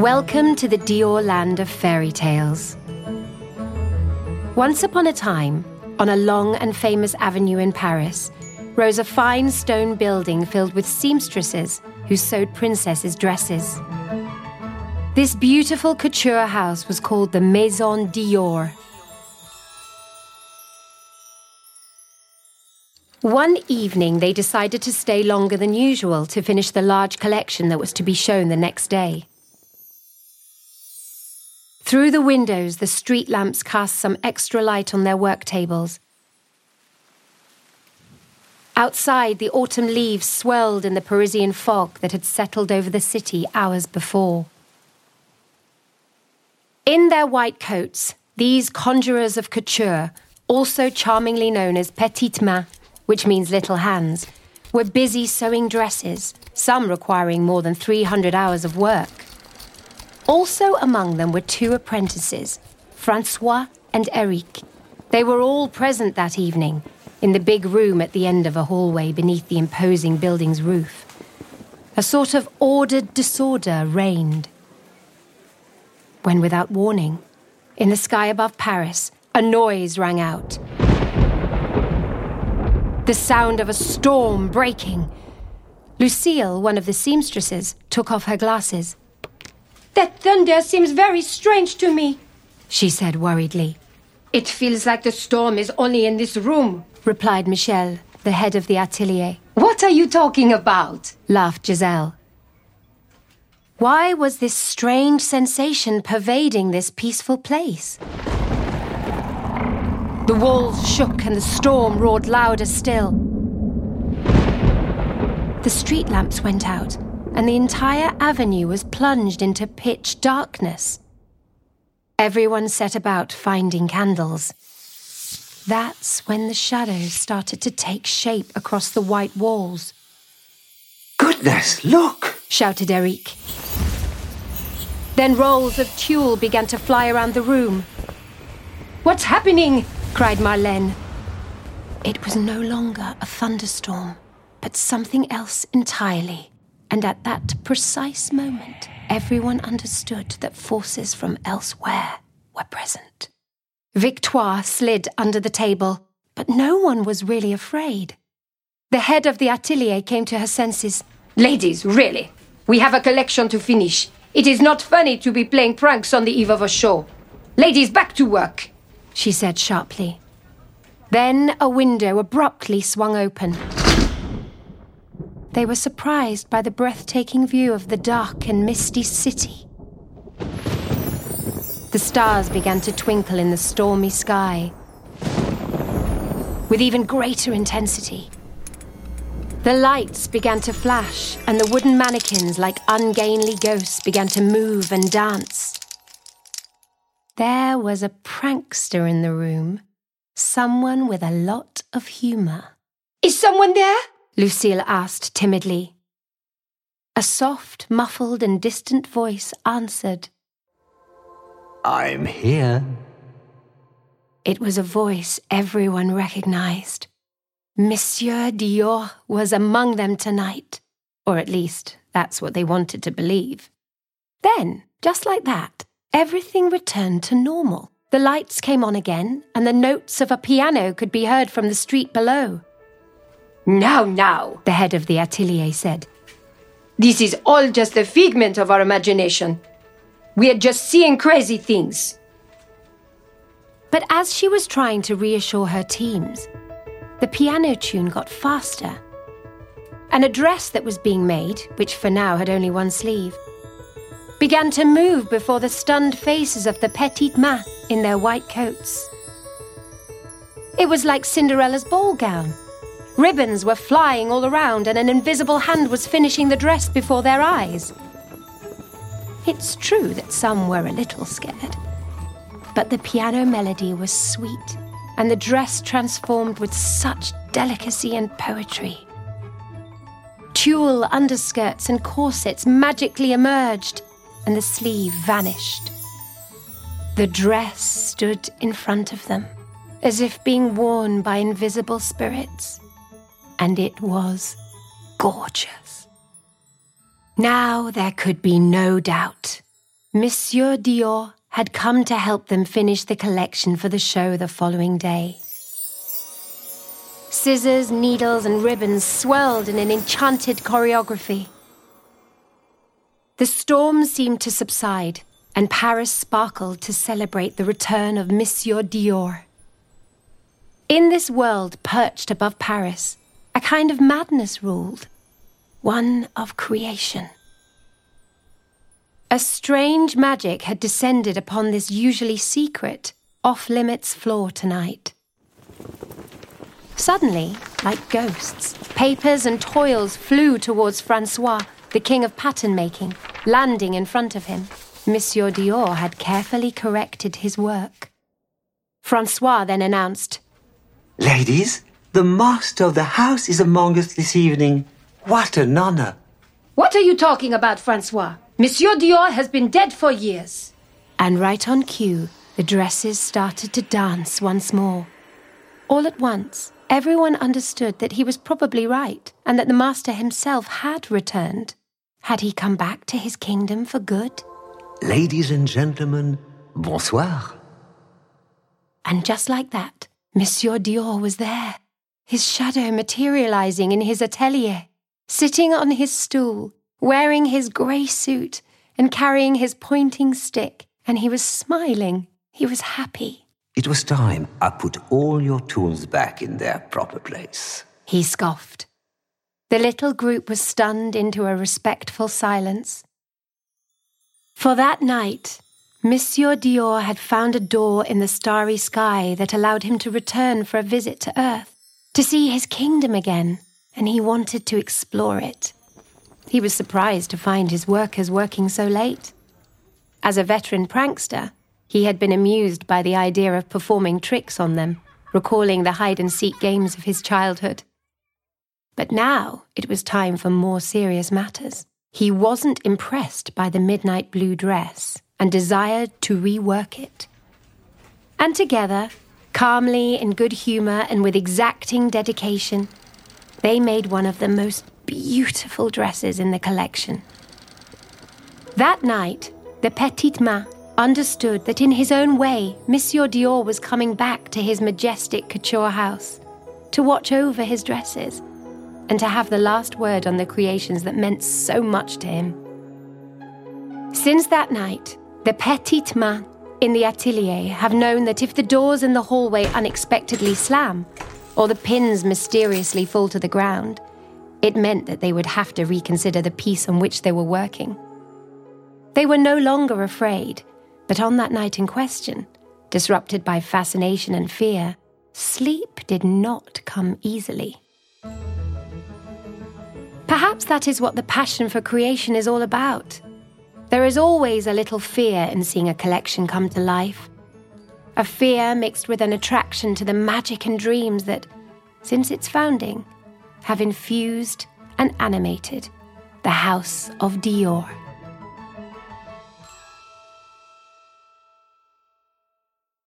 Welcome to the Dior land of fairy tales. Once upon a time, on a long and famous avenue in Paris, rose a fine stone building filled with seamstresses who sewed princesses' dresses. This beautiful couture house was called the Maison Dior. One evening, they decided to stay longer than usual to finish the large collection that was to be shown the next day. Through the windows, the street lamps cast some extra light on their work tables. Outside, the autumn leaves swirled in the Parisian fog that had settled over the city hours before. In their white coats, these conjurers of couture, also charmingly known as petites mains, which means little hands, were busy sewing dresses, some requiring more than 300 hours of work. Also among them were two apprentices, Francois and Eric. They were all present that evening, in the big room at the end of a hallway beneath the imposing building's roof. A sort of ordered disorder reigned. When, without warning, in the sky above Paris, a noise rang out. The sound of a storm breaking. Lucille, one of the seamstresses, took off her glasses. That thunder seems very strange to me, she said worriedly. It feels like the storm is only in this room, replied Michel, the head of the atelier. What are you talking about? laughed Giselle. Why was this strange sensation pervading this peaceful place? The walls shook and the storm roared louder still. The street lamps went out and the entire avenue was plunged into pitch darkness. Everyone set about finding candles. That's when the shadows started to take shape across the white walls. Goodness, look! shouted Eric. Then rolls of tulle began to fly around the room. What's happening? cried Marlène. It was no longer a thunderstorm, but something else entirely. And at that precise moment, everyone understood that forces from elsewhere were present. Victoire slid under the table, but no one was really afraid. The head of the atelier came to her senses. Ladies, really, we have a collection to finish. It is not funny to be playing pranks on the eve of a show. Ladies, back to work, she said sharply. Then a window abruptly swung open. They were surprised by the breathtaking view of the dark and misty city. The stars began to twinkle in the stormy sky with even greater intensity. The lights began to flash, and the wooden mannequins, like ungainly ghosts, began to move and dance. There was a prankster in the room, someone with a lot of humour. Is someone there? Lucille asked timidly. A soft, muffled, and distant voice answered. I'm here. It was a voice everyone recognized. Monsieur Dior was among them tonight, or at least that's what they wanted to believe. Then, just like that, everything returned to normal. The lights came on again, and the notes of a piano could be heard from the street below. Now, now, the head of the atelier said. This is all just a figment of our imagination. We are just seeing crazy things. But as she was trying to reassure her teams, the piano tune got faster. And a dress that was being made, which for now had only one sleeve, began to move before the stunned faces of the petites mains in their white coats. It was like Cinderella's ball gown. Ribbons were flying all around, and an invisible hand was finishing the dress before their eyes. It's true that some were a little scared, but the piano melody was sweet, and the dress transformed with such delicacy and poetry. Tulle underskirts and corsets magically emerged, and the sleeve vanished. The dress stood in front of them, as if being worn by invisible spirits and it was gorgeous. Now there could be no doubt. Monsieur Dior had come to help them finish the collection for the show the following day. Scissors, needles, and ribbons swirled in an enchanted choreography. The storm seemed to subside, and Paris sparkled to celebrate the return of Monsieur Dior. In this world perched above Paris, a kind of madness ruled, one of creation. A strange magic had descended upon this usually secret, off limits floor tonight. Suddenly, like ghosts, papers and toils flew towards Francois, the king of pattern making, landing in front of him. Monsieur Dior had carefully corrected his work. Francois then announced, Ladies, the master of the house is among us this evening. What an honor! What are you talking about, Francois? Monsieur Dior has been dead for years. And right on cue, the dresses started to dance once more. All at once, everyone understood that he was probably right and that the master himself had returned. Had he come back to his kingdom for good? Ladies and gentlemen, bonsoir. And just like that, Monsieur Dior was there, his shadow materializing in his atelier, sitting on his stool, wearing his grey suit and carrying his pointing stick, and he was smiling. He was happy. It was time I put all your tools back in their proper place. He scoffed. The little group was stunned into a respectful silence. For that night, Monsieur Dior had found a door in the starry sky that allowed him to return for a visit to Earth, to see his kingdom again, and he wanted to explore it. He was surprised to find his workers working so late. As a veteran prankster, he had been amused by the idea of performing tricks on them, recalling the hide and seek games of his childhood. But now it was time for more serious matters. He wasn't impressed by the midnight blue dress and desired to rework it. And together, calmly, in good humour, and with exacting dedication, they made one of the most beautiful dresses in the collection. That night, the Petites Mains understood that in his own way, Monsieur Dior was coming back to his majestic couture house to watch over his dresses and to have the last word on the creations that meant so much to him. Since that night, the petites mains in the atelier have known that if the doors in the hallway unexpectedly slam, or the pins mysteriously fall to the ground, it meant that they would have to reconsider the piece on which they were working. They were no longer afraid, but on that night in question, disrupted by fascination and fear, sleep did not come easily. Perhaps that is what the passion for creation is all about. There is always a little fear in seeing a collection come to life. A fear mixed with an attraction to the magic and dreams that, since its founding, have infused and animated the House of Dior.